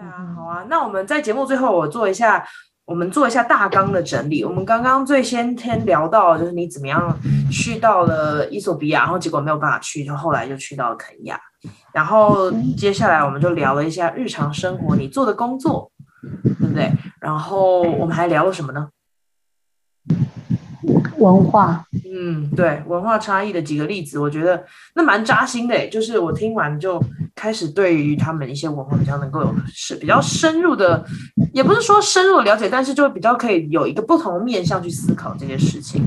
啊，好啊，那我们在节目最后，我做一下，我们做一下大纲的整理。我们刚刚最先天聊到，就是你怎么样去到了伊索比亚，然后结果没有办法去，就后来就去到了肯亚。然后接下来我们就聊了一下日常生活，你做的工作，对不对？然后我们还聊了什么呢？文化，嗯，对，文化差异的几个例子，我觉得那蛮扎心的。就是我听完就开始对于他们一些文化比较能够有是比较深入的，也不是说深入的了解，但是就比较可以有一个不同面向去思考这些事情。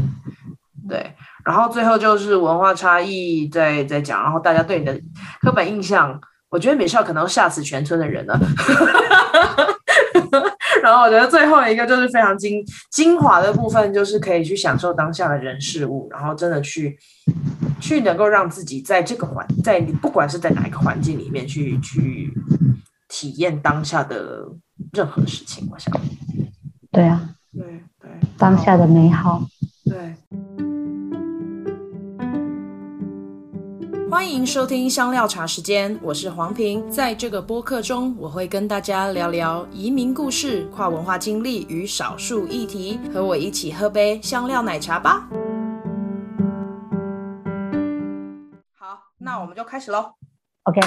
对，然后最后就是文化差异在在讲，然后大家对你的刻板印象，我觉得美少可能吓死全村的人了。然后我觉得最后一个就是非常精精华的部分，就是可以去享受当下的人事物，然后真的去去能够让自己在这个环，在你不管是在哪一个环境里面去去体验当下的任何事情，我想，对啊，对对，当下的美好，对。欢迎收听香料茶时间，我是黄平。在这个播客中，我会跟大家聊聊移民故事、跨文化经历与少数议题。和我一起喝杯香料奶茶吧。好，那我们就开始喽。OK。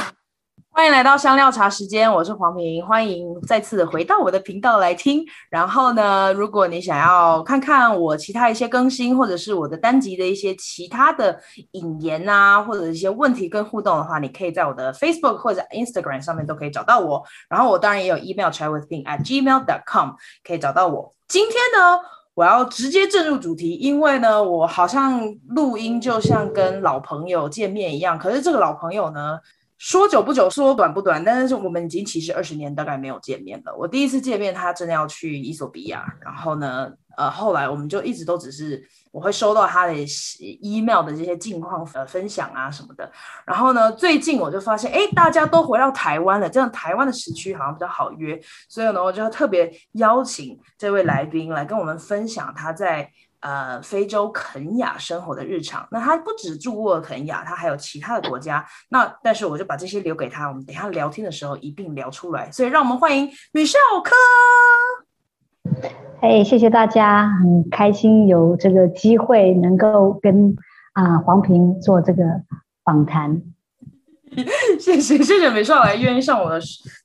欢迎来到香料茶时间，我是黄平，欢迎再次回到我的频道来听。然后呢，如果你想要看看我其他一些更新，或者是我的单集的一些其他的引言啊，或者一些问题跟互动的话，你可以在我的 Facebook 或者 Instagram 上面都可以找到我。然后我当然也有 email chatwithping at gmail dot com 可以找到我。今天呢，我要直接进入主题，因为呢，我好像录音就像跟老朋友见面一样，可是这个老朋友呢，说久不久，说短不短，但是我们已经其实二十年大概没有见面了。我第一次见面，他真的要去伊索比亚，然后呢，呃，后来我们就一直都只是我会收到他的 email 的这些近况呃分享啊什么的。然后呢，最近我就发现，哎，大家都回到台湾了，这样台湾的时区好像比较好约，所以呢，我就特别邀请这位来宾来跟我们分享他在。呃，非洲肯亚生活的日常，那他不止住过肯亚，他还有其他的国家。那但是我就把这些留给他，我们等下聊天的时候一并聊出来。所以让我们欢迎米少科。嘿，谢谢大家，很开心有这个机会能够跟啊、黄平做这个访谈。谢谢谢谢美少来愿意上我的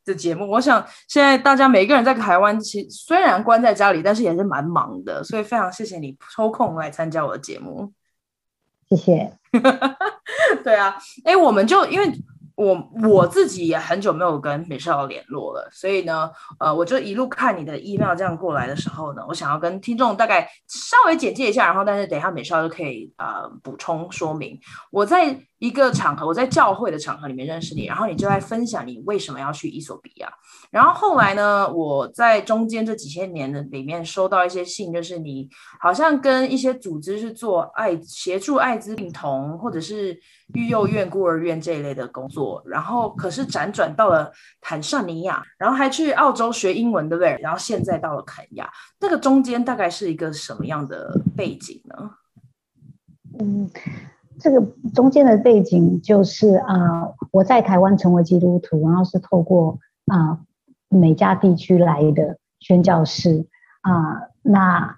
的节目。我想现在大家每一个人在台湾，其虽然关在家里，但是也是蛮忙的，所以非常谢谢你抽空来参加我的节目。谢谢。对啊，哎，我们就因为。我我自己也很久没有跟美少联络了，所以呢，呃，我就一路看你的 email 这样过来的时候呢，我想要跟听众大概稍微简介一下，然后但是等一下美少就可以呃补充说明。我在一个场合，我在教会的场合里面认识你，然后你就在分享你为什么要去伊索比亚。然后后来呢，我在中间这几千年的里面收到一些信，就是你好像跟一些组织是做爱协助艾滋病童或者是。育幼院、孤儿院这一类的工作，然后可是辗转到了坦桑尼亚，然后还去澳洲学英文，对不对？然后现在到了肯亚，这个中间大概是一个什么样的背景呢？嗯，这个中间的背景就是啊、我在台湾成为基督徒，然后是透过啊、呃、美加地区来的宣教士啊、那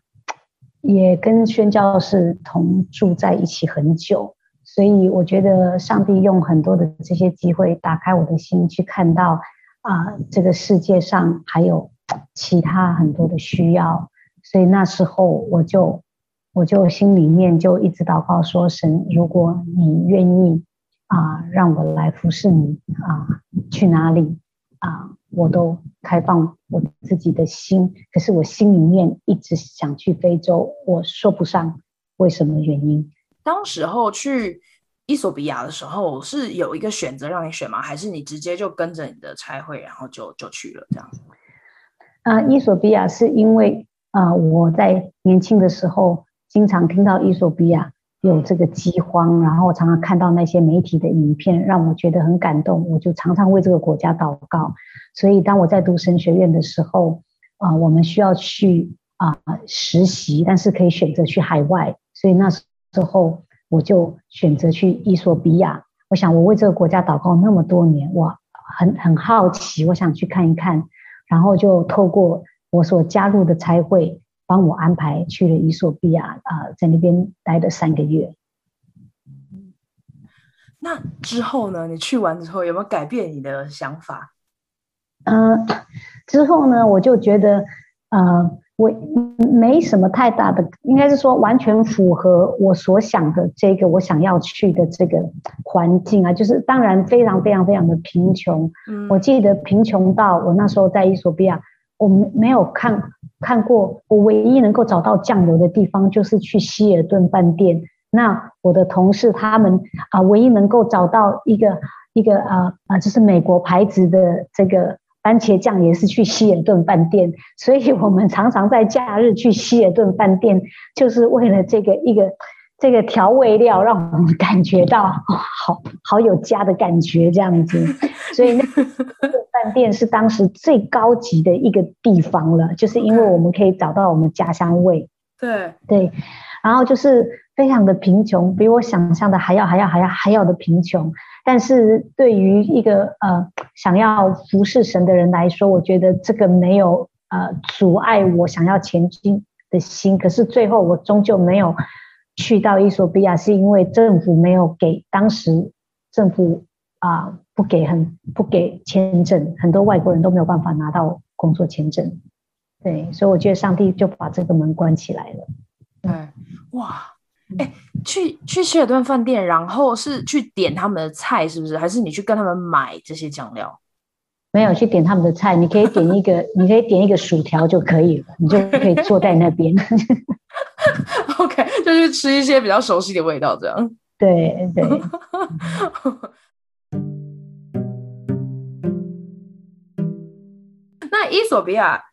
也跟宣教士同住在一起很久。所以我觉得上帝用很多的这些机会打开我的心，去看到啊、这个世界上还有其他很多的需要。所以那时候我就我就心里面就一直祷告说：神，如果你愿意啊、让我来服侍你啊、去哪里啊、我都开放我自己的心。可是我心里面一直想去非洲，我说不上为什么原因。当时候去伊索比亚的时候，是有一个选择让你选吗？还是你直接就跟着你的差会，然后就就去了这样？啊、呃，衣索比亚是因为啊、我在年轻的时候经常听到伊索比亚有这个饥荒，然后常常看到那些媒体的影片，让我觉得很感动，我就常常为这个国家祷告。所以当我在读神学院的时候，啊、我们需要去啊、实习，但是可以选择去海外，所以那时。之后，我就选择去伊索比亚。我想，我为这个国家祷告那么多年，我很很好奇，我想去看一看，然后就透过我所加入的差会，帮我安排去了伊索比亚啊、呃，在那边待了三个月。那之后呢？你去完之后有没有改变你的想法？嗯、呃，之后呢，我就觉得，呃，我没什么太大的，应该是说完全符合我所想的这个我想要去的这个环境啊，就是当然非常非常非常的贫穷。嗯，我记得贫穷到我那时候在伊索比亚，我没有看看过，我唯一能够找到酱油的地方就是去希尔顿饭店。那我的同事他们啊、呃，唯一能够找到一个一个啊啊、呃，就是美国牌子的这个番茄酱，也是去希尔顿饭店。所以我们常常在假日去希尔顿饭店，就是为了这个一个这个调味料，让我们感觉到、哦、好好有家的感觉这样子。所以那个饭店是当时最高级的一个地方了，就是因为我们可以找到我们家乡味。对对，然后就是。非常的贫穷，比我想象的还要还要还要还要的贫穷。但是对于一个呃想要服侍神的人来说，我觉得这个没有呃阻碍我想要前进的心。可是最后我终究没有去到伊索比亚，是因为政府没有给，当时政府啊、不给很不给签证，很多外国人都没有办法拿到工作签证。对，所以我觉得上帝就把这个门关起来了。对，哇。哎，去去希尔顿饭店，然后是去点他们的菜，是不是？还是你去跟他们买这些酱料？没有去点他们的菜，你可以点一个，你可以点一个薯条就可以了，你就可以坐在那边。OK，就是吃一些比较熟悉的味道，这样。对 对。那伊索比亚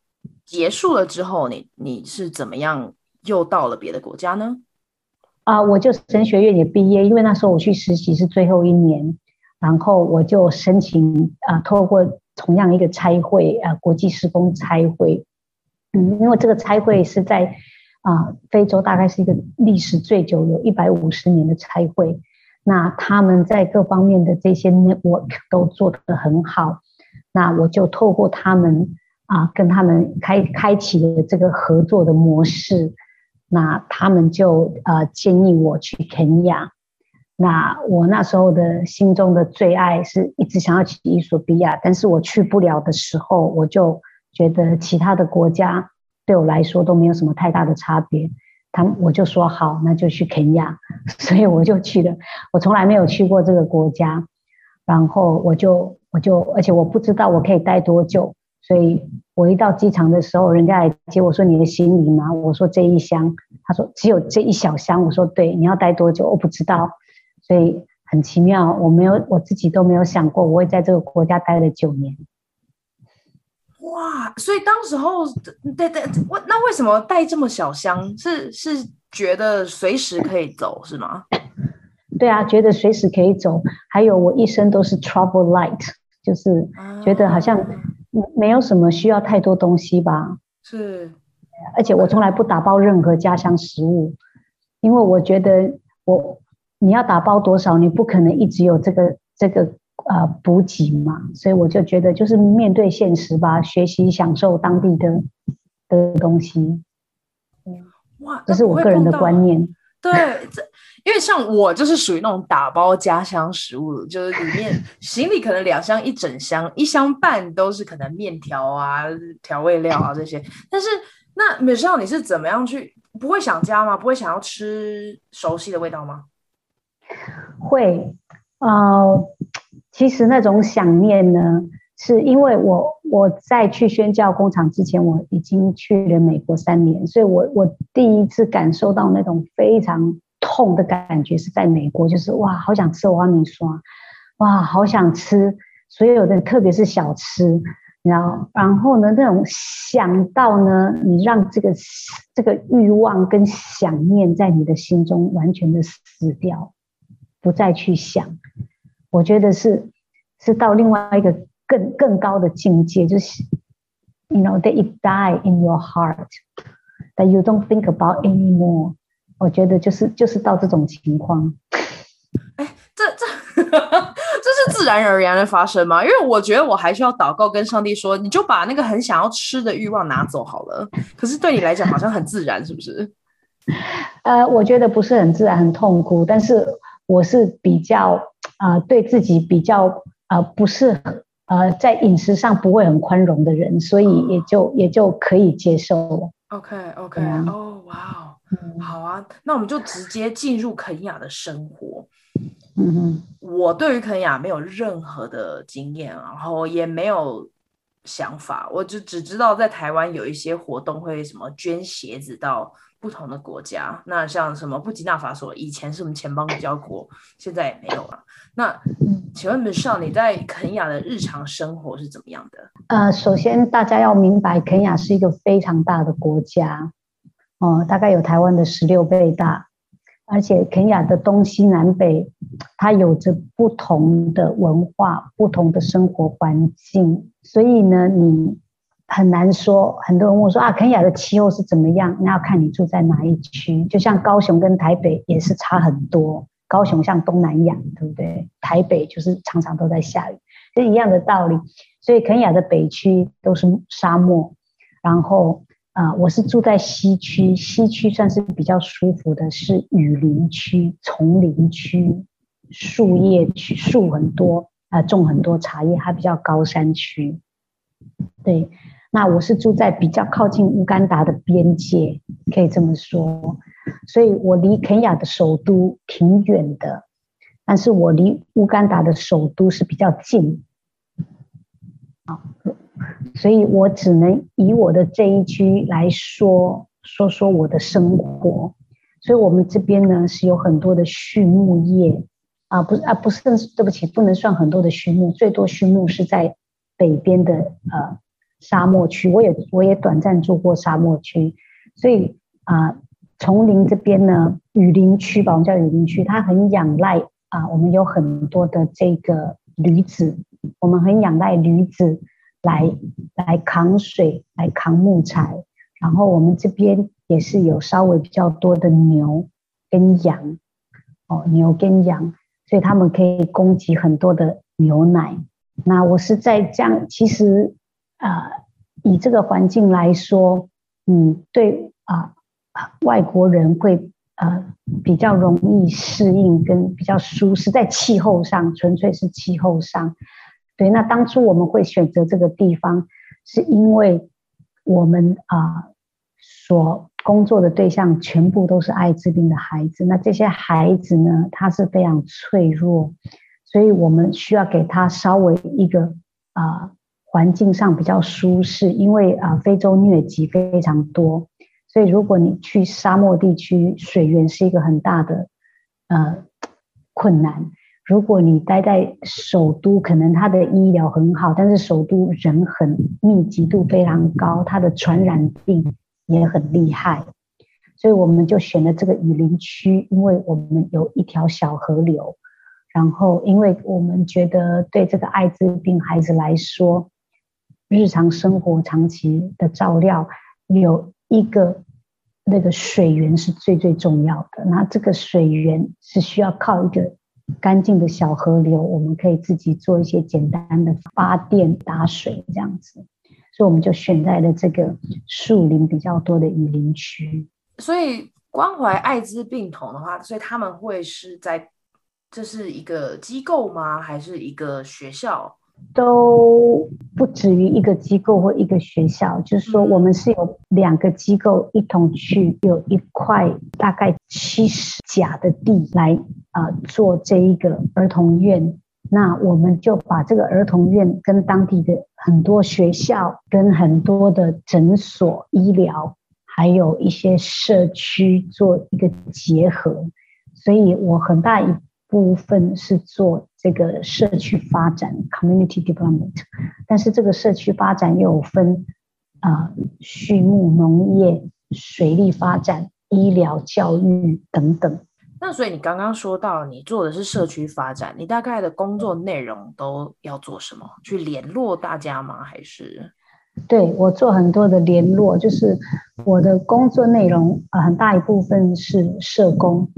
结束了之后，你你是怎么样又到了别的国家呢？啊，我就神学院也毕业，因为那时候我去实习是最后一年，然后我就申请啊，透过同样一个差会啊，国际时工差会，嗯，因为这个差会是在啊非洲，大概是一个历史最久，有一百五十年的差会，那他们在各方面的这些 network 都做得很好，那我就透过他们啊，跟他们开开启了这个合作的模式。那他们就呃建议我去肯亚，那我那时候的心中的最爱是一直想要去伊索比亚，但是我去不了的时候，我就觉得其他的国家对我来说都没有什么太大的差别，他们我就说好，那就去肯亚，所以我就去了。我从来没有去过这个国家，然后我就我就而且我不知道我可以待多久。所以我一到机场的时候，人家来接我说：“你的行李吗？”我说：“这一箱。”他说：“只有这一小箱。”我说：“对。”你要待多久？我不知道。所以很奇妙，我没有我自己都没有想过我会在这个国家待了九年。哇！所以当时候，对对，我那为什么带这么小箱？是是觉得随时可以走是吗？对啊，觉得随时可以走。还有我一生都是 travel light，就是觉得好像。没有什么需要太多东西吧？是，而且我从来不打包任何家乡食物，因为我觉得我你要打包多少，你不可能一直有这个这个呃补给嘛，所以我就觉得就是面对现实吧，学习享受当地的的东西。哇，这是我个人的观念。对，这。因为像我就是属于那种打包家乡食物，就是里面 行李可能两箱一整箱，一箱半都是可能面条啊、调味料啊这些。但是那 Michelle 你是怎么样去？不会想家吗？不会想要吃熟悉的味道吗？会，呃，其实那种想念呢，是因为我我在去宣教工厂之前，我已经去了美国三年，所以我我第一次感受到那种非常。痛的感觉是在美国，就是哇，好想吃瓦米刷，哇，好想吃所有的，特别是小吃，然后，然后呢，那种想到呢，你让这个这个欲望跟想念在你的心中完全的死掉，不再去想，我觉得是是到另外一个更更高的境界，就是，you know that it die in your heart that you don't think about anymore。我觉得就是就是到这种情况，哎，这这这是自然而然的发生吗？因为我觉得我还需要祷告跟上帝说，你就把那个很想要吃的欲望拿走好了。可是对你来讲好像很自然，是不是？呃，我觉得不是很自然，很痛苦。但是我是比较啊、呃，对自己比较啊、呃，不是呃，在饮食上不会很宽容的人，所以也就也就可以接受了。OK OK，哦，哇哦，好啊，那我们就直接进入肯雅的生活。嗯哼，我对于肯雅没有任何的经验，然后也没有想法，我就只知道在台湾有一些活动会什么捐鞋子到不同的国家。那像什么布吉纳法索，以前是我们前邦交国，现在也没有了。那请问 Michelle，你在肯雅的日常生活是怎么样的？呃，首先大家要明白，肯雅是一个非常大的国家，哦、大概有台湾的十六倍大。而且肯亚的东西南北，它有着不同的文化、不同的生活环境，所以呢，你很难说。很多人问我说啊，肯亚的气候是怎么样？那要看你住在哪一区。就像高雄跟台北也是差很多。高雄像东南亚，对不对？台北就是常常都在下雨，是一样的道理。所以肯亚的北区都是沙漠，然后。啊，我是住在西区，西区算是比较舒服的，是雨林区、丛林区、树叶区，树很多啊，种很多茶叶，还比较高山区。对，那我是住在比较靠近乌干达的边界，可以这么说，所以我离肯亚的首都挺远的，但是我离乌干达的首都是比较近。好。所以我只能以我的这一区来说说说我的生活。所以我们这边呢是有很多的畜牧业啊，不啊不是，对不起，不能算很多的畜牧，最多畜牧是在北边的呃沙漠区。我也我也短暂住过沙漠区，所以啊，丛林这边呢，雨林区吧，我们叫雨林区，它很仰赖啊，我们有很多的这个驴子，我们很仰赖驴子。来来扛水，来扛木材，然后我们这边也是有稍微比较多的牛跟羊，哦，牛跟羊，所以他们可以供给很多的牛奶。那我是在这样，其实啊、呃，以这个环境来说，嗯，对啊、呃，外国人会呃比较容易适应，跟比较舒适，在气候上，纯粹是气候上。对，那当初我们会选择这个地方，是因为我们啊、所工作的对象全部都是艾滋病的孩子。那这些孩子呢，他是非常脆弱，所以我们需要给他稍微一个啊、环境上比较舒适。因为啊、非洲疟疾非常多，所以如果你去沙漠地区，水源是一个很大的呃困难。如果你待在首都，可能它的医疗很好，但是首都人很密集度非常高，它的传染病也很厉害，所以我们就选了这个雨林区，因为我们有一条小河流，然后因为我们觉得对这个艾滋病孩子来说，日常生活长期的照料有一个那个水源是最最重要的，那这个水源是需要靠一个。干净的小河流，我们可以自己做一些简单的发电、打水这样子，所以我们就选在了这个树林比较多的雨林区。所以关怀艾滋病童的话，所以他们会是在这是一个机构吗？还是一个学校？都不止于一个机构或一个学校，就是说我们是有两个机构一同去，有一块大概七十甲的地来啊、呃、做这一个儿童院。那我们就把这个儿童院跟当地的很多学校、跟很多的诊所、医疗，还有一些社区做一个结合。所以我很大一部分是做。这个社区发展 （community development），但是这个社区发展又有分啊，畜牧、农业、水利发展、医疗、教育等等。那所以你刚刚说到你做的是社区发展，你大概的工作内容都要做什么？去联络大家吗？还是？对，我做很多的联络，就是我的工作内容啊，很大一部分是社工。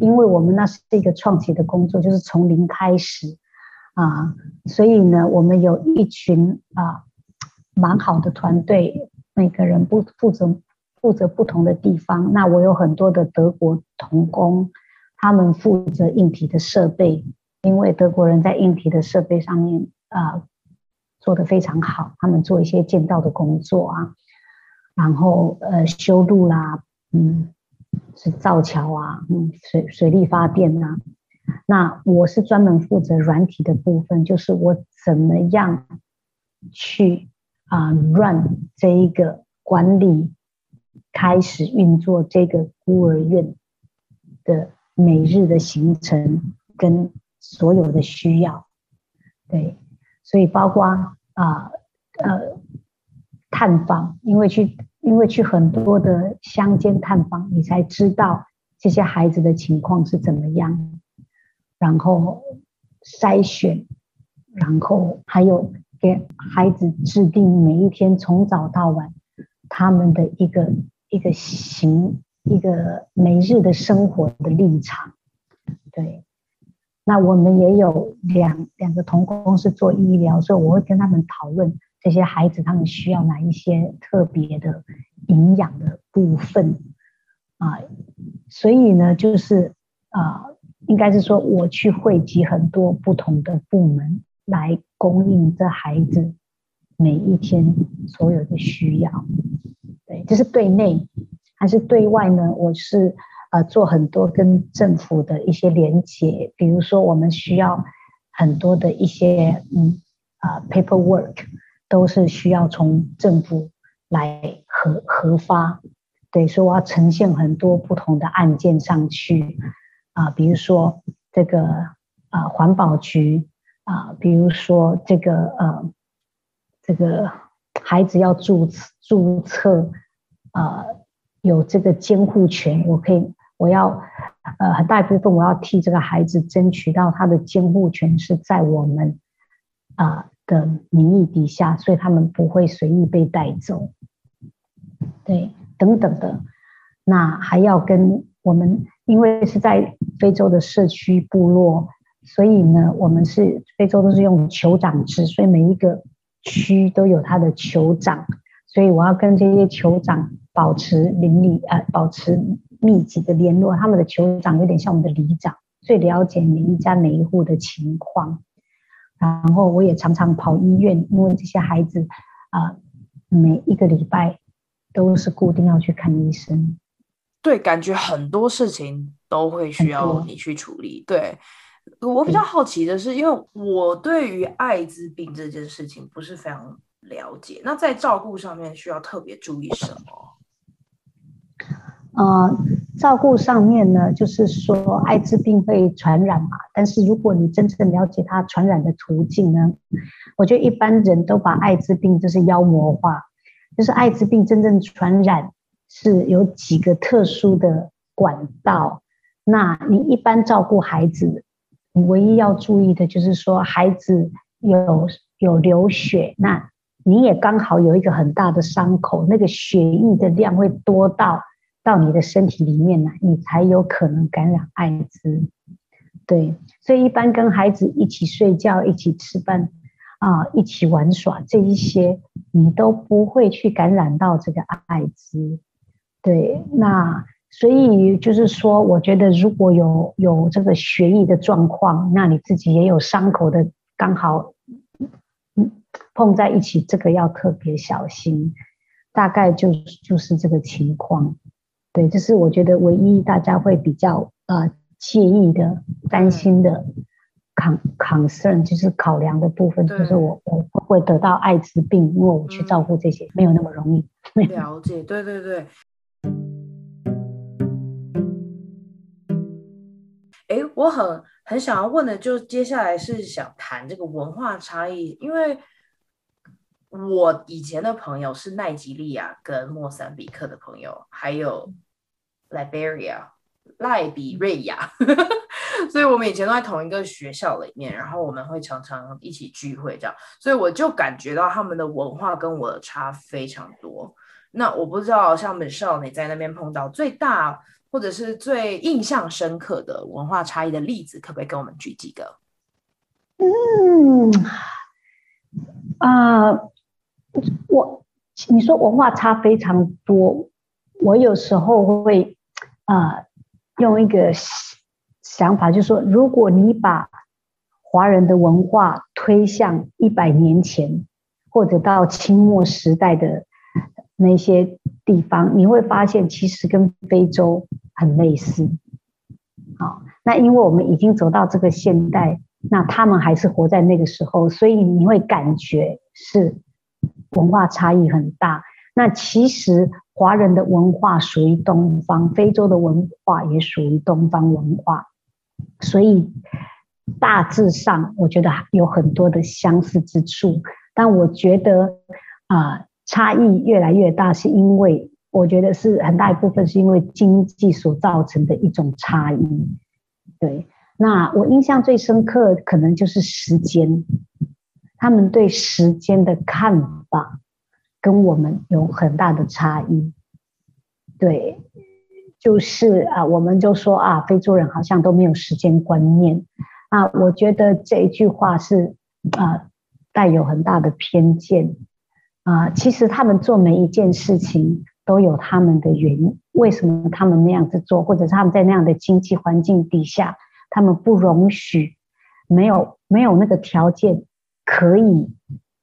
因为我们那是一个创企的工作，就是从零开始啊，所以呢，我们有一群啊蛮好的团队，每个人不负责负责不同的地方。那我有很多的德国童工，他们负责硬体的设备，因为德国人在硬体的设备上面啊做得非常好，他们做一些建造的工作啊，然后呃修路啦，嗯，是造桥啊，嗯，水水力发电啊。那我是专门负责软体的部分，就是我怎么样去啊、run 这一个管理，开始运作这个孤儿院的每日的行程跟所有的需要，对，所以包括啊呃探访，因为去因为去很多的乡间探访，你才知道这些孩子的情况是怎么样。然后筛选，然后还有给孩子制定每一天从早到晚他们的一个一个行一个每日的生活的立场。对，那我们也有两两个同工是做医疗，所以我会跟他们讨论这些孩子他们需要哪一些特别的营养的部分啊，所以呢，就是啊。应该是说，我去汇集很多不同的部门来供应这孩子每一天所有的需要。对，这是对内，还是对外呢？我是呃做很多跟政府的一些连接，比如说我们需要很多的一些嗯啊、paperwork，都是需要从政府来核核发。对，所以我要呈现很多不同的案件上去。啊，比如说这个啊，环保局啊，比如说这个呃，这个孩子要注注册啊，有这个监护权，我可以，我要呃很大一部分我要替这个孩子争取到他的监护权是在我们啊的名义底下，所以他们不会随意被带走，对，等等的，那还要跟我们。因为是在非洲的社区部落，所以呢，我们是非洲都是用酋长制，所以每一个区都有他的酋长，所以我要跟这些酋长保持邻里呃，保持密集的联络。他们的酋长有点像我们的里长，最了解每一家每一户的情况。然后我也常常跑医院，因为这些孩子啊、呃，每一个礼拜都是固定要去看医生。对，感觉很多事情都会需要你去处理。对，我比较好奇的是，因为我对于艾滋病这件事情不是非常了解，那在照顾上面需要特别注意什么？呃，照顾上面呢，就是说艾滋病会传染嘛，但是如果你真正了解它传染的途径呢，我觉得一般人都把艾滋病就是妖魔化，就是艾滋病真正传染。是有几个特殊的管道，那你一般照顾孩子，你唯一要注意的就是说，孩子有有流血，那你也刚好有一个很大的伤口，那个血液的量会多到到你的身体里面来，你才有可能感染艾滋。对，所以一般跟孩子一起睡觉、一起吃饭啊、一起玩耍这一些，你都不会去感染到这个艾滋。对，那所以就是说，我觉得如果有有这个血液的状况，那你自己也有伤口的，刚好碰在一起，这个要特别小心。大概就就是这个情况。对，这是我觉得唯一大家会比较呃介意的、担心的 con concern，就是考量的部分，就是我我会得到艾滋病，因为我去照顾这些没有那么容易。了解，对对对。哎，我很很想要问的，就接下来是想谈这个文化差异，因为我以前的朋友是奈及利亚跟莫桑比克的朋友，还有 Liberia 赖比瑞亚，所以我们以前都在同一个学校里面，然后我们会常常一起聚会这样，所以我就感觉到他们的文化跟我的差非常多。那我不知道，像 Michelle 你在那边碰到最大。或者是最印象深刻的文化差异的例子，可不可以跟我们举几个？嗯，啊、我你说文化差非常多，我有时候会啊、用一个想法，就是说，如果你把华人的文化推向一百年前，或者到清末时代的那些地方，你会发现其实跟非洲很类似。好，那因为我们已经走到这个现代，那他们还是活在那个时候，所以你会感觉是文化差异很大。那其实华人的文化属于东方，非洲的文化也属于东方文化，所以。大致上，我觉得有很多的相似之处，但我觉得啊、差异越来越大，是因为我觉得是很大一部分是因为经济所造成的一种差异。对，那我印象最深刻可能就是时间，他们对时间的看法跟我们有很大的差异。对，就是啊，我们就说啊，非洲人好像都没有时间观念。啊，我觉得这一句话是啊，带有很大的偏见啊。其实他们做每一件事情都有他们的原因，为什么他们那样子做，或者是他们在那样的经济环境底下，他们不容许没有没有那个条件可以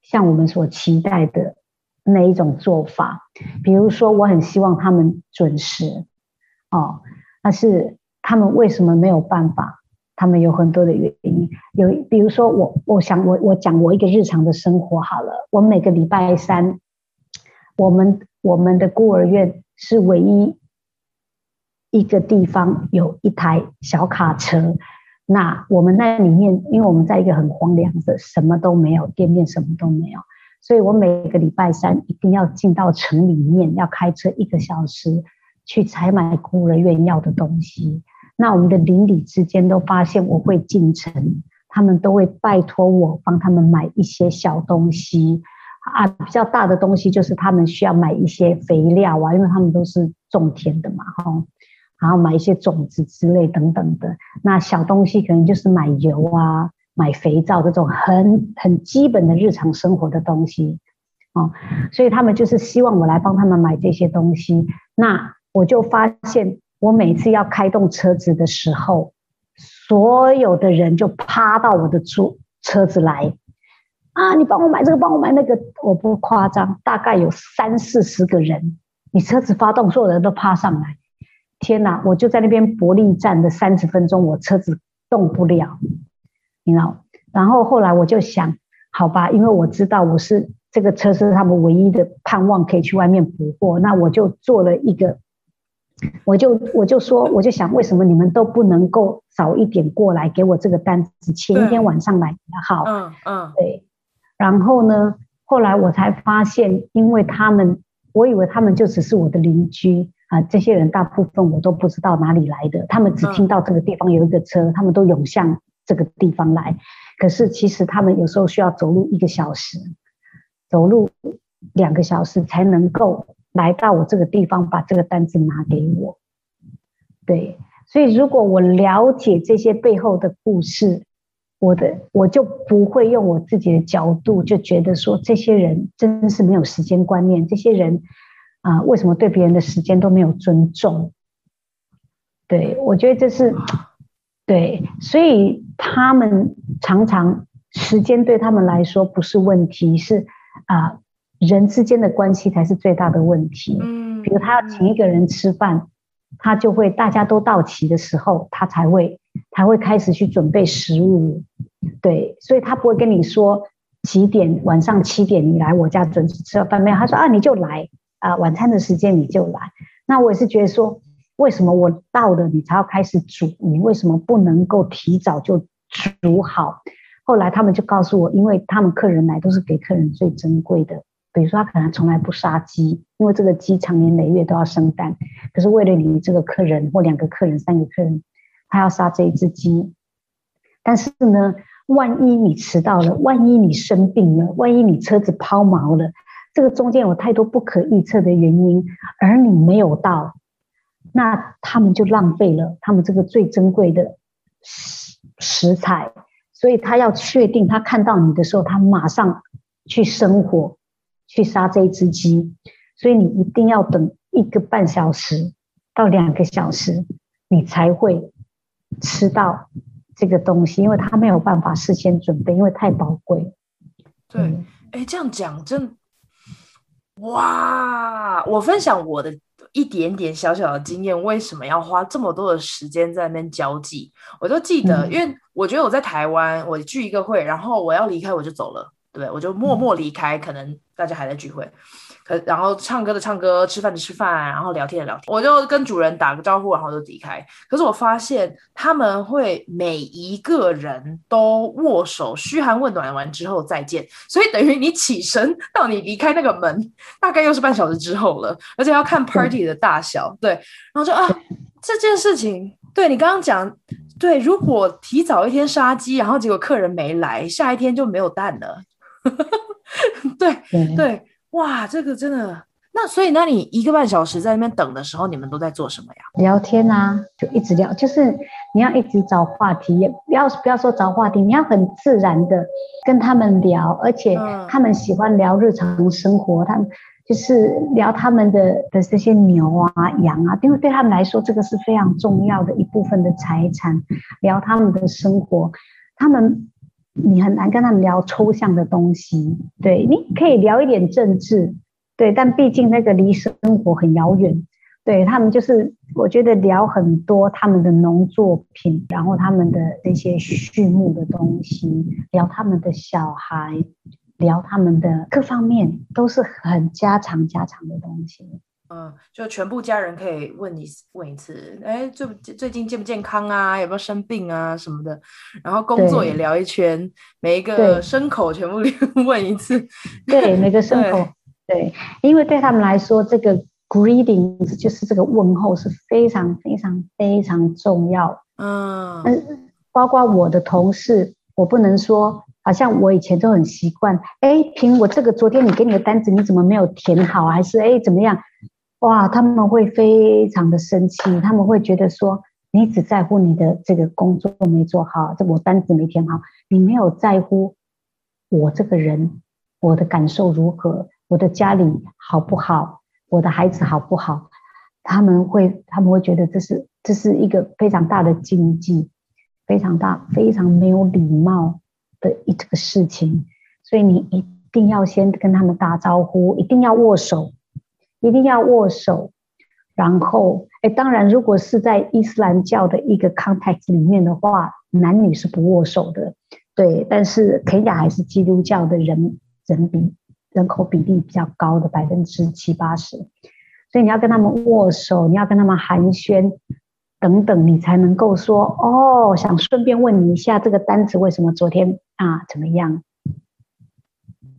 像我们所期待的那一种做法。比如说，我很希望他们准时哦，但是他们为什么没有办法？他们有很多的原因，有比如说我，我想我我讲我一个日常的生活好了。我每个礼拜三，我们我们的孤儿院是唯一一个地方有一台小卡车。那我们那里面，因为我们在一个很荒凉的，什么都没有，店面什么都没有，所以我每个礼拜三一定要进到城里面，要开车一个小时去采买孤儿院要的东西。那我们的邻里之间都发现我会进城，他们都会拜托我帮他们买一些小东西啊，比较大的东西就是他们需要买一些肥料啊，因为他们都是种田的嘛，哈，然后买一些种子之类等等的。那小东西可能就是买油啊、买肥皂这种很很基本的日常生活的东西，哦，所以他们就是希望我来帮他们买这些东西。那我就发现。我每次要开动车子的时候，所有的人就趴到我的车车子来，啊，你帮我买这个，帮我买那个，我不夸张，大概有三四十个人，你车子发动，所有人都趴上来，天哪！我就在那边搏力站的三十分钟，我车子动不了，你知道？然后后来我就想，好吧，因为我知道我是这个车是他们唯一的盼望，可以去外面补货，那我就做了一个。我就我就说，我就想，为什么你们都不能够早一点过来给我这个单子？前一天晚上来也好，嗯嗯，对。然后呢，后来我才发现，因为他们，我以为他们就只是我的邻居啊，这些人大部分我都不知道哪里来的，他们只听到这个地方有一个车，他们都涌向这个地方来。可是其实他们有时候需要走路一个小时，走路两个小时才能够。来到我这个地方，把这个单子拿给我。对，所以如果我了解这些背后的故事，我的我就不会用我自己的角度就觉得说，这些人真是没有时间观念，这些人啊，为什么对别人的时间都没有尊重？对，我觉得这是对，所以他们常常时间对他们来说不是问题，是啊。人之间的关系才是最大的问题。嗯，比如他要请一个人吃饭，他就会大家都到齐的时候，他才会才会开始去准备食物。对，所以他不会跟你说几点，晚上七点你来我家准时吃饭没有？他说啊，你就来啊，晚餐的时间你就来。那我也是觉得说，为什么我到了你才要开始煮？你为什么不能够提早就煮好？后来他们就告诉我，因为他们客人来都是给客人最珍贵的。比如说，他可能从来不杀鸡，因为这个鸡常年累月都要生蛋。可是为了你这个客人或两个客人、三个客人，他要杀这一只鸡。但是呢，万一你迟到了，万一你生病了，万一你车子抛锚了，这个中间有太多不可预测的原因，而你没有到，那他们就浪费了他们这个最珍贵的食食材。所以他要确定他看到你的时候，他马上去生火，去杀这一只鸡。所以你一定要等一个半小时到两个小时，你才会吃到这个东西，因为他没有办法事先准备，因为太宝贵。对，哎、这样讲真，哇！我分享我的一点点小小的经验，为什么要花这么多的时间在那边交际？我就记得，因为我觉得我在台湾，我聚一个会，然后我要离开，我就走了，对，我就默默离开，可能大家还在聚会。可然后唱歌的唱歌，吃饭的吃饭，然后聊天的聊天，我就跟主人打个招呼，然后就离开。可是我发现他们会每一个人都握手，嘘寒问暖完之后再见。所以等于你起身到你离开那个门，大概又是半小时之后了，而且要看 party 的大小。嗯、对，然后就啊，这件事情，对你刚刚讲，对，如果提早一天杀鸡，然后结果客人没来，下一天就没有蛋了。对对。哇，这个真的，那所以，那你一个半小时在那边等的时候，你们都在做什么呀？聊天啊，就一直聊，就是你要一直找话题，也不要不要说找话题，你要很自然的跟他们聊，而且他们喜欢聊日常生活，嗯、他们就是聊他们的的这些牛啊、羊啊，因为对他们来说，这个是非常重要的一部分的财产，聊他们的生活，他们。你很难跟他们聊抽象的东西，对，你可以聊一点政治，对，但毕竟那个离生活很遥远，对，他们就是，我觉得聊很多他们的农作品，然后他们的那些畜牧的东西，聊他们的小孩，聊他们的各方面，都是很家常家常的东西。嗯，就全部家人可以问你问一次，哎，最最近健不健康啊？有没有生病啊什么的？然后工作也聊一圈，每一个牲口全部 问一次。对，每个牲口，对，对，因为对他们来说，这个 greeting 就是这个问候是非常非常非常重要。嗯，嗯，包括我的同事，我不能说，好像我以前都很习惯，哎，凭我这个昨天你给你的单子，你怎么没有填好？还是哎怎么样？哇，他们会非常的生气，他们会觉得说，你只在乎你的这个工作没做好，这我单子没填好，你没有在乎我这个人，我的感受如何，我的家里好不好，我的孩子好不好，他们会他们会觉得这是这是一个非常大的禁忌，非常大非常没有礼貌的一这个事情，所以你一定要先跟他们打招呼，一定要握手。一定要握手，然后，哎，当然，如果是在伊斯兰教的一个 context 里面的话，男女是不握手的，对。但是肯亚还是基督教的人人比人口比例比较高的百分之七八十，所以你要跟他们握手，你要跟他们寒暄等等，你才能够说哦，想顺便问你一下这个单子为什么昨天啊怎么样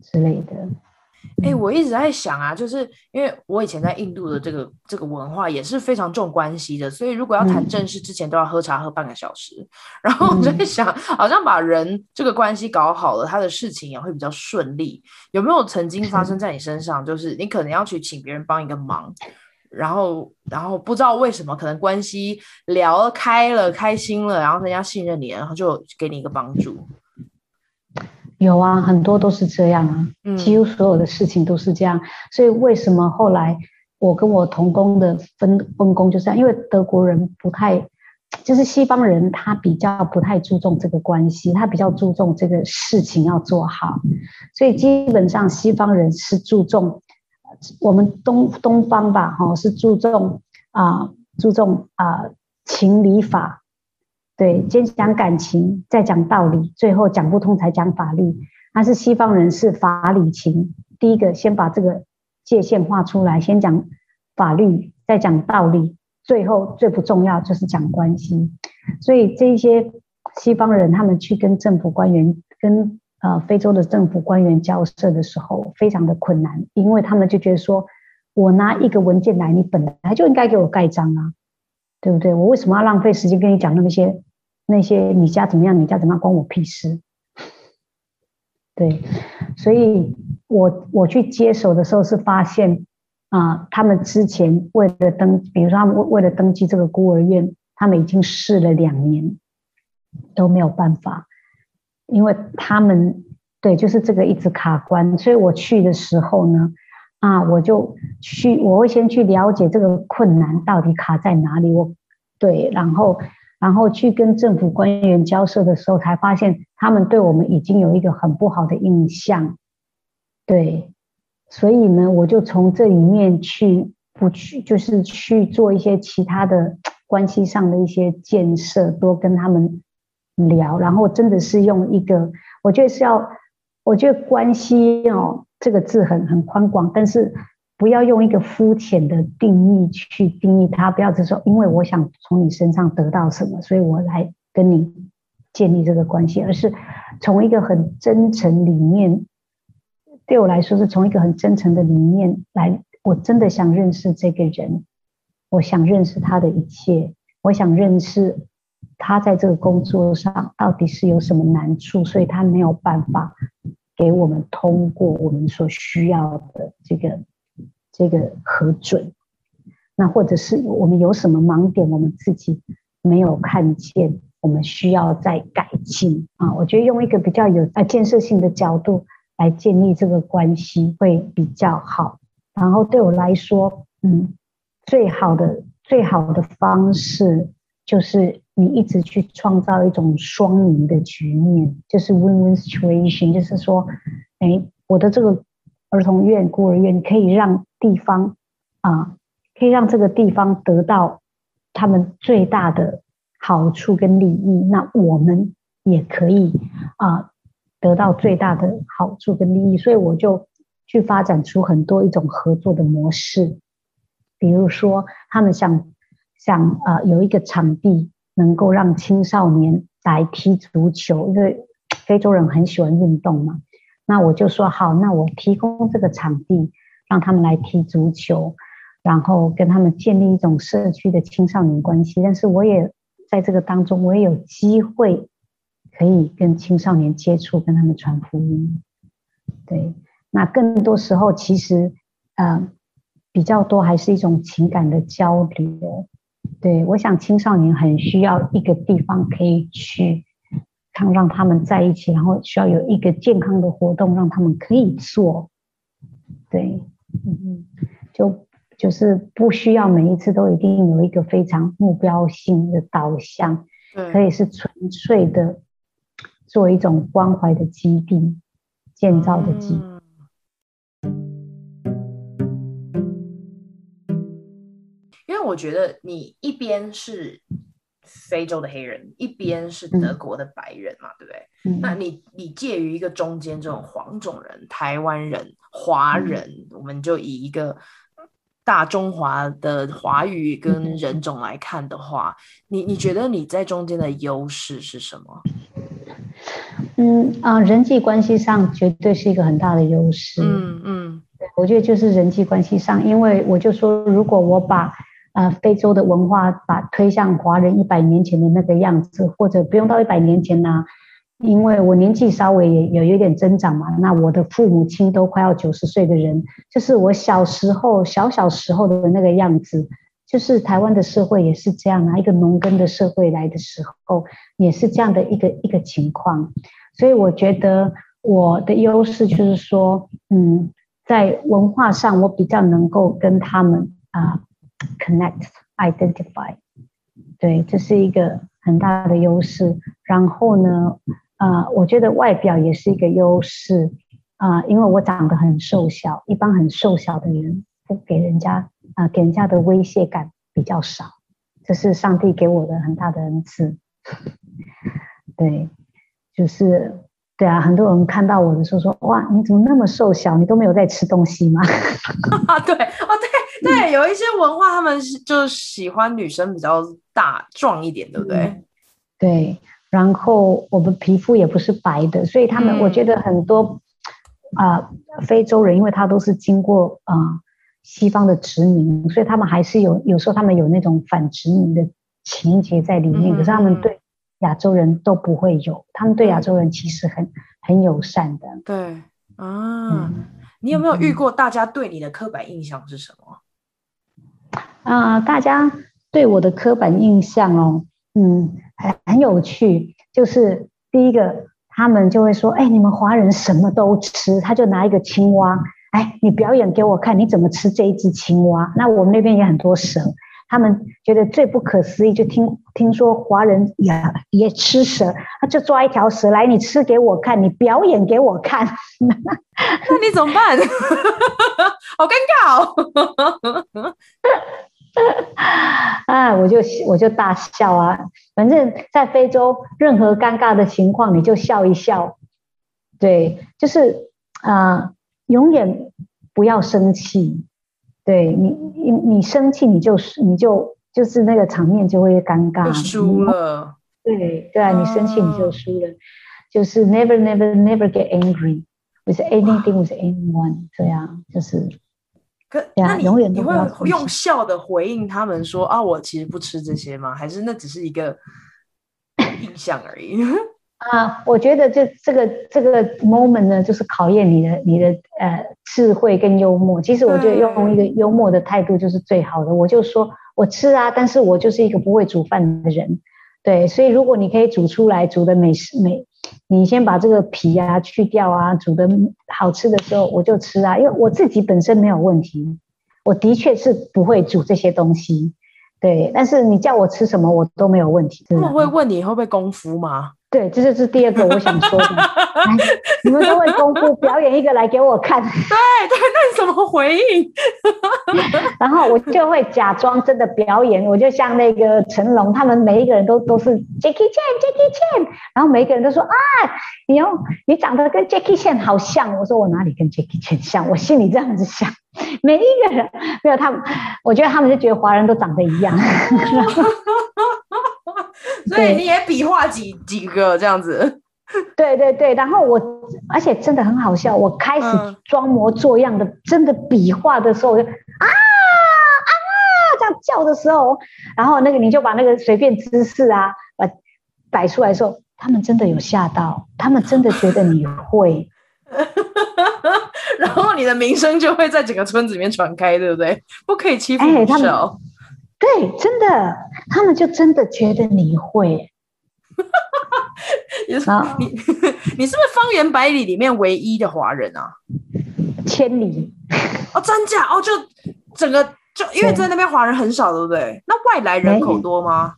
之类的。哎、欸，我一直在想啊，就是因为我以前在印度的这个这个文化也是非常重关系的，所以如果要谈正事之前都要喝茶喝半个小时。嗯、然后我在想，好像把人这个关系搞好了，他的事情也会比较顺利。有没有曾经发生在你身上？就是你可能要去请别人帮一个忙，然后然后不知道为什么，可能关系聊开了，开心了，然后人家信任你，然后就给你一个帮助。有啊，很多都是这样啊，几乎所有的事情都是这样。嗯、所以为什么后来我跟我同工的分分工就是这样？因为德国人不太，就是西方人他比较不太注重这个关系，他比较注重这个事情要做好。所以基本上西方人是注重我们东东方吧，哈，是注重啊、呃，注重啊、呃、情理法。对，先讲感情，再讲道理，最后讲不通才讲法律。但是西方人是法理情，第一个先把这个界限画出来，先讲法律，再讲道理，最后最不重要就是讲关系。所以这些西方人他们去跟政府官员、跟呃非洲的政府官员交涉的时候，非常的困难，因为他们就觉得说，我拿一个文件来，你本来就应该给我盖章啊。对不对？我为什么要浪费时间跟你讲那么些那些你家怎么样，你家怎么样，关我屁事？对，所以我我去接手的时候是发现啊、他们之前为了登，比如说他们为了登记这个孤儿院，他们已经试了两年都没有办法。因为他们对，就是这个一直卡关，所以我去的时候呢，啊，我就去，我会先去了解这个困难到底卡在哪里，我对，然后然后去跟政府官员交涉的时候，才发现他们对我们已经有一个很不好的印象，对，所以呢，我就从这里面去不去，就是去做一些其他的关系上的一些建设，多跟他们。聊，然后真的是用一个，我觉得是要，我觉得关系哦，这个字很很宽广，但是不要用一个肤浅的定义去定义他，不要只说因为我想从你身上得到什么，所以我来跟你建立这个关系，而是从一个很真诚里面，对我来说是从一个很真诚的里面来，我真的想认识这个人，我想认识他的一切，我想认识。他在这个工作上到底是有什么难处，所以他没有办法给我们通过我们所需要的这个这个核准。那或者是我们有什么盲点，我们自己没有看见，我们需要再改进啊。我觉得用一个比较有呃建设性的角度来建立这个关系会比较好。然后对我来说，嗯，最好的最好的方式就是。你一直去创造一种双赢的局面，就是 win-win situation，就是说，哎，我的这个儿童院、孤儿院可以让地方啊，可以让这个地方得到他们最大的好处跟利益，那我们也可以啊得到最大的好处跟利益，所以我就去发展出很多一种合作的模式，比如说他们想想啊有一个场地。能够让青少年来踢足球，因为非洲人很喜欢运动嘛。那我就说好，那我提供这个场地，让他们来踢足球，然后跟他们建立一种社区的青少年关系。但是我也在这个当中，我也有机会可以跟青少年接触，跟他们传福音。对，那更多时候其实，呃，比较多还是一种情感的交流。对，我想青少年很需要一个地方可以去，看让他们在一起，然后需要有一个健康的活动让他们可以做。对，嗯，就就是不需要每一次都一定有一个非常目标性的导向，可以是纯粹的做一种关怀的基地，建造的基地。我觉得你一边是非洲的黑人，一边是德国的白人嘛，嗯、对不对？嗯、那你你介于一个中间，这种黄种人、台湾人、华人，嗯、我们就以一个大中华的华语跟人种来看的话，嗯、你你觉得你在中间的优势是什么？嗯啊、呃，人际关系上绝对是一个很大的优势。嗯嗯，我觉得就是人际关系上，因为我就说，如果我把呃，非洲的文化把推向华人一百年前的那个样子，或者不用到一百年前呢、啊？因为我年纪稍微也有有点增长嘛，那我的父母亲都快要九十岁的人，就是我小时候小小时候的那个样子，就是台湾的社会也是这样啊，一个农耕的社会来的时候也是这样的一个一个情况，所以我觉得我的优势就是说，嗯，在文化上我比较能够跟他们啊。Connect, identify，对，这是一个很大的优势。然后呢，啊、呃，我觉得外表也是一个优势啊、呃，因为我长得很瘦小，一般很瘦小的人不给人家啊、呃，给人家的威胁感比较少，这是上帝给我的很大的恩赐。对，就是。对啊，很多人看到我的时候说：“哇，你怎么那么瘦小？你都没有在吃东西吗？” 对，哦，对对，有一些文化，他们是就喜欢女生比较大壮一点，对不对？嗯、对，然后我们皮肤也不是白的，所以他们、嗯、我觉得很多啊、呃，非洲人，因为他都是经过啊、呃、西方的殖民，所以他们还是有有时候他们有那种反殖民的情节在里面，嗯、可是他们对。亚洲人都不会有，他们对亚洲人其实很很友善的。对啊，嗯、你有没有遇过大家对你的刻板印象是什么？啊、呃，大家对我的刻板印象哦，嗯，很很有趣。就是第一个，他们就会说：“哎，你们华人什么都吃。”他就拿一个青蛙，哎，你表演给我看，你怎么吃这一只青蛙？那我们那边也很多蛇，他们觉得最不可思议，就听听说华人也也吃蛇，他就抓一条蛇来，你吃给我看，你表演给我看，那你怎么办？好尴尬哦！啊，我就我就大笑啊！反正，在非洲，任何尴尬的情况，你就笑一笑。对，就是啊、呃，永远不要生气。对你，你你生气，你就你就就是那个场面就会尴尬，输了。对对啊，你生气你就输了。啊、就是 never never never get angry with anything with anyone。这样就是。那你永远你会用笑的回应他们说啊，我其实不吃这些吗？还是那只是一个 印象而已？啊，我觉得这这个这个 moment 呢，就是考验你的你的呃智慧跟幽默。其实我觉得用一个幽默的态度就是最好的。我就说我吃啊，但是我就是一个不会煮饭的人。对，所以如果你可以煮出来，煮的美食美。你先把这个皮啊去掉啊，煮的好吃的时候我就吃啊，因为我自己本身没有问题，我的确是不会煮这些东西，对，但是你叫我吃什么我都没有问题。他们会问你会不会功夫吗？对，这就是第二个我想说的。你们都会功夫表演一个来给我看。对对，那你怎么回应？然后我就会假装真的表演，我就像那个成龙，他们每一个人都都是 Jackie Chan，Jackie Chan，然后每一个人都说啊，你哦，你长得跟 Jackie Chan 好像。我说我哪里跟 Jackie Chan 像？我心里这样子想。每一个人没有他们，我觉得他们就觉得华人都长得一样。所以你也比划几几个这样子，对对对，然后我而且真的很好笑，我开始装模作样的真的比划的时候，我就啊啊这样叫的时候，然后那个你就把那个随便姿势啊把摆出来的时候，他们真的有吓到，他们真的觉得你会，然后你的名声就会在整个村子里面传开，对不对？不可以欺负女生。对，真的，他们就真的觉得你会。你你 你是不是方圆百里里面唯一的华人啊？千里哦，真假哦，就整个就因为在那边华人很少，对不对？那外来人口多吗？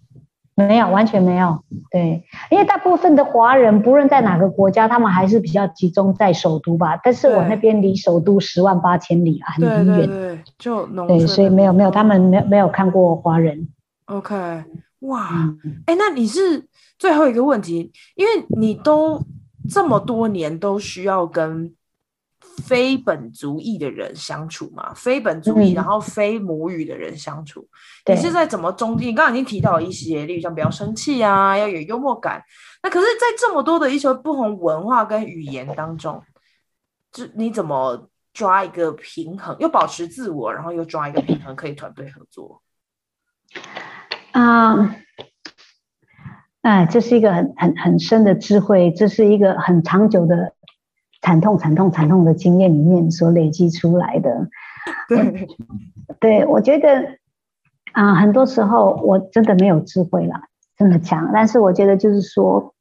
没有，完全没有。对，因为大部分的华人，不论在哪个国家，他们还是比较集中在首都吧。但是我那边离首都十万八千里啊，很远。对对对，就农对，所以没有没有，他们没有没有看过华人。OK，哇，哎、嗯，那你是最后一个问题，因为你都这么多年都需要跟。非本族裔的人相处嘛，非本族裔，嗯、然后非母语的人相处，你是在怎么中间？你刚刚已经提到一些，例如像不要生气啊，要有幽默感。那可是，在这么多的一些不同文化跟语言当中，就你怎么抓一个平衡，又保持自我，然后又抓一个平衡，可以团队合作？啊，哎，这是一个很很很深的智慧，这是一个很长久的。惨痛、惨痛、惨痛的经验里面所累积出来的，对，对我觉得啊、呃，很多时候我真的没有智慧了，真的强。但是我觉得就是说，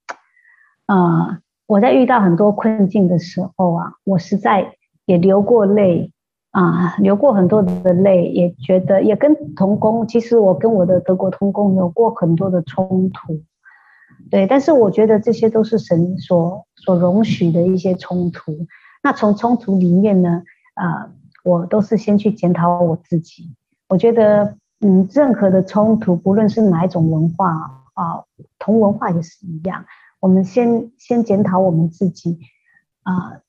呃，我在遇到很多困境的时候啊，我实在也流过泪啊、呃，流过很多的泪，也觉得也跟同工，其实我跟我的德国同工有过很多的冲突。对，但是我觉得这些都是神所所容许的一些冲突。那从冲突里面呢，啊、呃，我都是先去检讨我自己。我觉得，嗯，任何的冲突，不论是哪一种文化啊，同文化也是一样。我们先先检讨我们自己啊、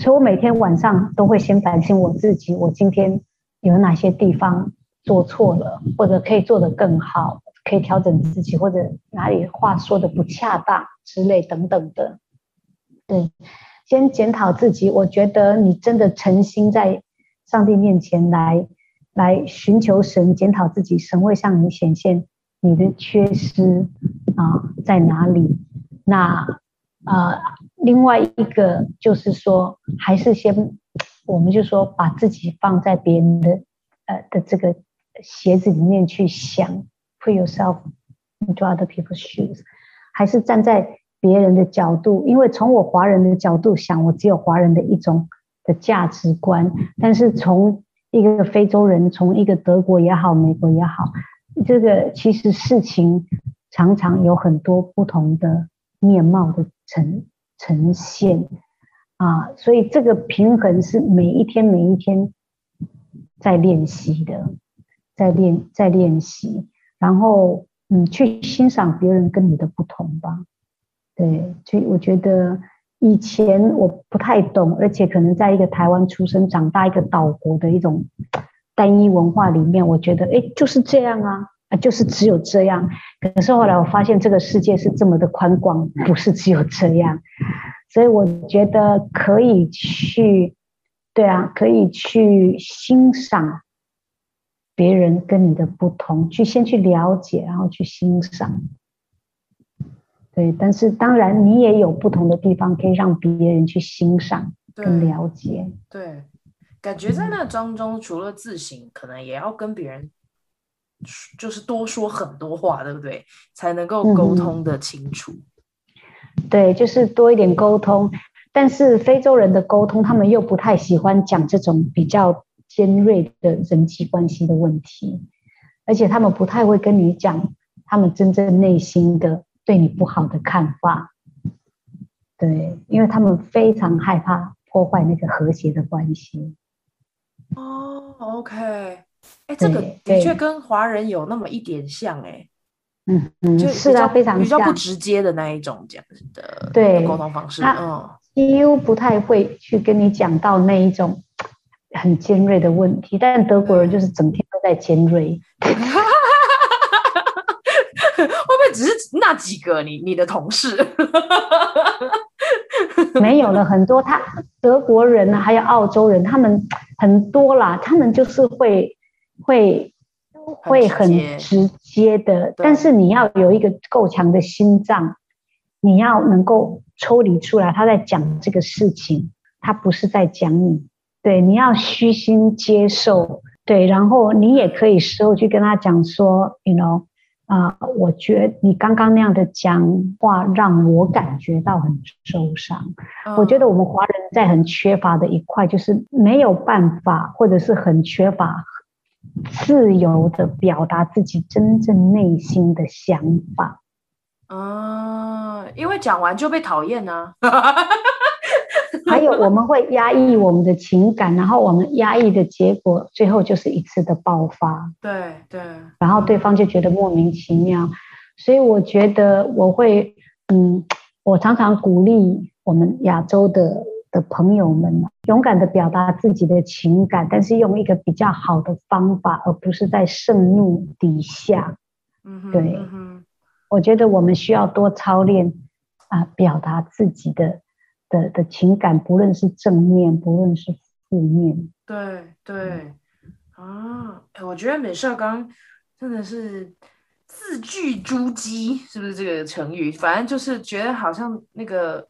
所以我每天晚上都会先反省我自己，我今天有哪些地方做错了，或者可以做得更好。可以调整自己，或者哪里话说的不恰当之类等等的。对，先检讨自己。我觉得你真的诚心在上帝面前来来寻求神，检讨自己，神会向你显现你的缺失啊在哪里。那啊，另外一个就是说，还是先，我们就说把自己放在别人的呃的这个鞋子里面去想。Put yourself into other people's shoes，还是站在别人的角度，因为从我华人的角度想，我只有华人的一种的价值观，但是从一个非洲人，从一个德国也好，美国也好，这个其实事情常常有很多不同的面貌的呈呈现。啊，所以这个平衡是每一天每一天在练习的，在练在练习，然后嗯，去欣赏别人跟你的不同吧。对，所以我觉得以前我不太懂，而且可能在一个台湾出生长大一个岛国的一种单一文化里面，我觉得哎，就是这样啊，啊，就是只有这样。可是后来我发现这个世界是这么的宽广，不是只有这样。所以我觉得可以去，对啊，可以去欣赏别人跟你的不同，去先去了解，然后去欣赏。对，但是当然你也有不同的地方可以让别人去欣赏跟了解。对，对，感觉在那当中，除了自省，可能也要跟别人，就是多说很多话，对不对？才能够沟通的清楚。嗯对，就是多一点沟通，但是非洲人的沟通，他们又不太喜欢讲这种比较尖锐的人际关系的问题，而且他们不太会跟你讲他们真正内心的对你不好的看法。对，因为他们非常害怕破坏那个和谐的关系。哦，OK，哎，这个的确跟华人有那么一点像，哎。嗯嗯，就是啊，非常比较不直接的那一种这样子的对沟通方式，嗯，几乎不太会去跟你讲到那一种很尖锐的问题，但德国人就是整天都在尖锐。会不会只是那几个你你的同事？没有了很多，他德国人呢，还有澳洲人，他们很多啦，他们就是会会。会很直接的，但是你要有一个够强的心脏，你要能够抽离出来，他在讲这个事情，他不是在讲你，对，你要虚心接受，对，然后你也可以事后去跟他讲说，you know，啊、呃，我觉得你刚刚那样的讲话让我感觉到很受伤。嗯、我觉得我们华人在很缺乏的一块，就是没有办法，或者是很缺乏。自由的表达自己真正内心的想法，嗯，因为讲完就被讨厌呢。还有我们会压抑我们的情感，然后我们压抑的结果，最后就是一次的爆发。对对，然后对方就觉得莫名其妙，所以我觉得我会，嗯，我常常鼓励我们亚洲的。的朋友们，勇敢的表达自己的情感，但是用一个比较好的方法，而不是在盛怒底下。嗯，对，嗯，我觉得我们需要多操练啊，表达自己的的的情感，不论是正面，不论是负面。对对，啊，我觉得美少刚真的是字句珠玑，是不是这个成语？反正就是觉得好像那个。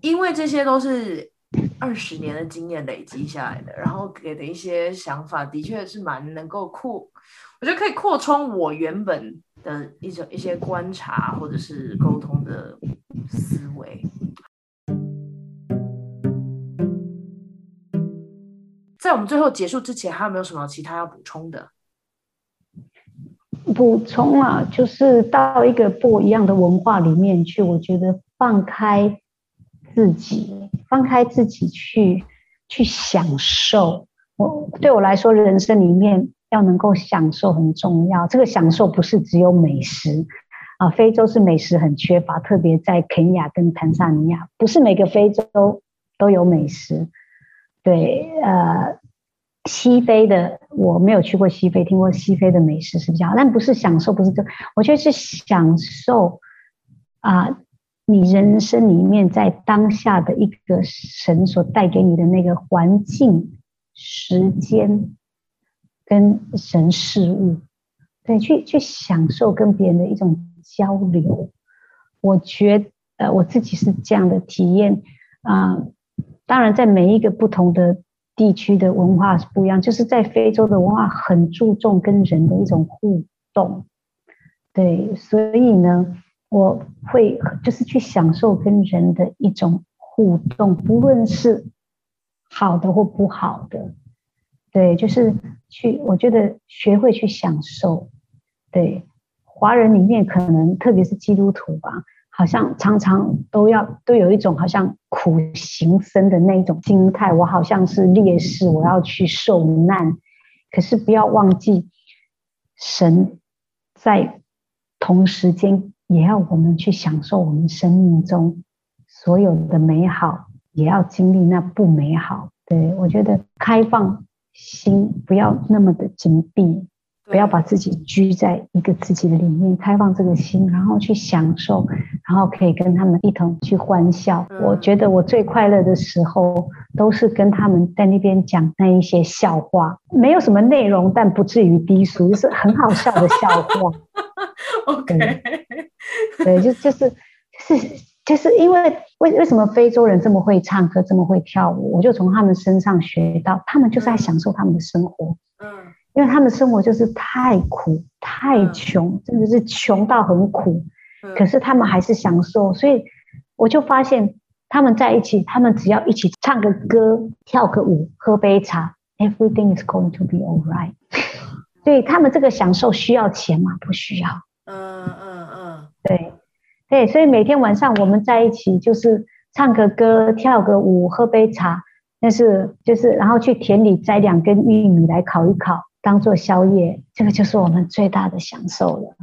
因为这些都是二十年的经验累积下来的，然后给的一些想法，的确是蛮能够扩，我觉得可以扩充我原本的一种一些观察或者是沟通的在我们最后结束之前，还有没有什么其他要补充的？补充啊，就是到一个不一样的文化里面去，我觉得放开。自己放开自己去去享受，我对我来说，人生里面要能够享受很重要。这个享受不是只有美食啊，非洲是美食很缺乏，特别在肯亚跟坦桑尼亚，不是每个非洲都有美食。对，呃，西非的我没有去过西非，听过西非的美食是比较好，但不是享受，不是这，我觉得是享受啊。你人生里面，在当下的一个神所带给你的那个环境、时间跟人事物，对，去去享受跟别人的一种交流。我觉得，呃，我自己是这样的体验啊、当然，在每一个不同的地区的文化是不一样，就是在非洲的文化很注重跟人的一种互动，对，所以呢。我会就是去享受跟人的一种互动，不论是好的或不好的，对，就是去，我觉得学会去享受。对，华人里面可能特别是基督徒吧，好像常常都要都有一种好像苦行僧的那种心态，我好像是烈士，我要去受难，可是不要忘记，神在同时间。也要我们去享受我们生命中所有的美好，也要经历那不美好。对，我觉得开放心，不要那么的紧闭，不要把自己拘在一个自己的里面，开放这个心，然后去享受，然后可以跟他们一同去欢笑。我觉得我最快乐的时候，都是跟他们在那边讲那一些笑话，没有什么内容，但不至于低俗，就是很好笑的笑话。OK，对，就就是是就是因为为为什么非洲人这么会唱歌，这么会跳舞？我就从他们身上学到，他们就是在享受他们的生活。嗯，因为他们生活就是太苦、太穷，真的是穷到很苦。可是他们还是享受，所以我就发现他们在一起，他们只要一起唱个歌、跳个舞、喝杯茶，everything is going to be alright。所以他们这个享受需要钱吗？不需要。嗯嗯嗯，对对，所以每天晚上我们在一起，就是唱个歌、跳个舞、喝杯茶，但是就是然后去田里摘两根玉米来烤一烤，当做宵夜，这个就是我们最大的享受了。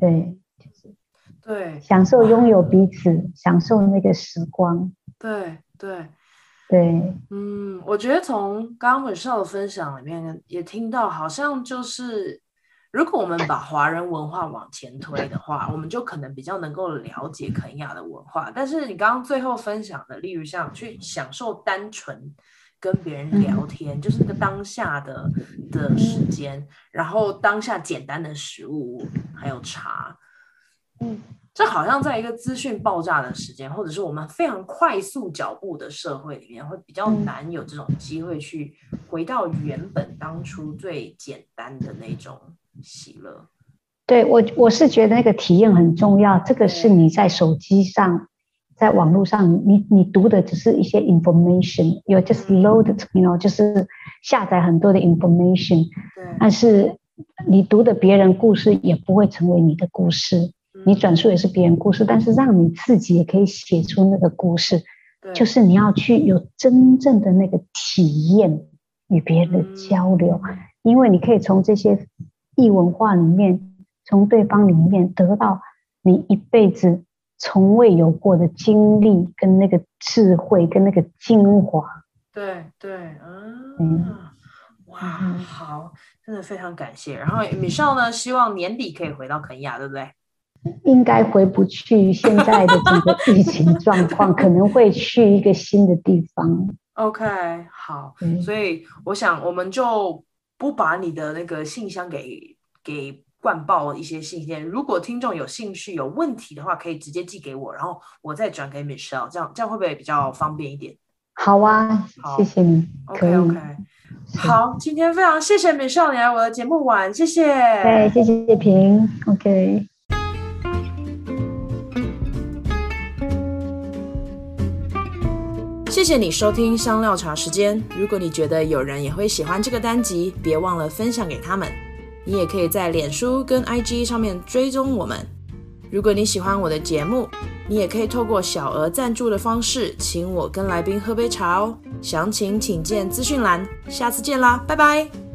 对，就是对，享受拥有彼此，享受那个时光。对对。对，嗯，我觉得从刚刚 Michelle 的分享里面也听到，好像就是如果我们把华人文化往前推的话，我们就可能比较能够了解肯亚的文化。但是你刚刚最后分享的，例如像去享受单纯跟别人聊天，就是那个当下的的时间，然后当下简单的食物还有茶，嗯。这好像在一个资讯爆炸的时间，或者是我们非常快速脚步的社会里面，会比较难有这种机会去回到原本当初最简单的那种喜乐。对，我，我是觉得那个体验很重要。这个是你在手机上，在网络上，你你读的只是一些 information，you just loaded，you know，就是下载很多的 information。对。但是你读的别人故事也不会成为你的故事。你转述也是别人故事，但是让你自己也可以写出那个故事，就是你要去有真正的那个体验与别人的交流，因为你可以从这些异文化里面，从对方里面得到你一辈子从未有过的经历跟那个智慧跟那个精华。对对，嗯，哇，好，真的非常感谢。然后 Michelle 呢，希望年底可以回到肯亚，对不对？应该回不去，现在的这个疫情 状况，可能会去一个新的地方。OK，好，所以我想我们就不把你的那个信箱给给灌爆一些信件。如果听众有兴趣、有问题的话，可以直接寄给我，然后我再转给 Michelle，这样这样会不会比较方便一点？好啊，好谢谢你。OK OK，好，今天非常谢谢 Michelle 你来我的节目玩，谢谢。对，谢谢叶萍。OK。谢谢你收听香料茶时间。如果你觉得有人也会喜欢这个单集，别忘了分享给他们。你也可以在脸书跟 IG 上面追踪我们。如果你喜欢我的节目，你也可以透过小额赞助的方式，请我跟来宾喝杯茶哦。详情请见资讯栏。下次见啦，拜拜。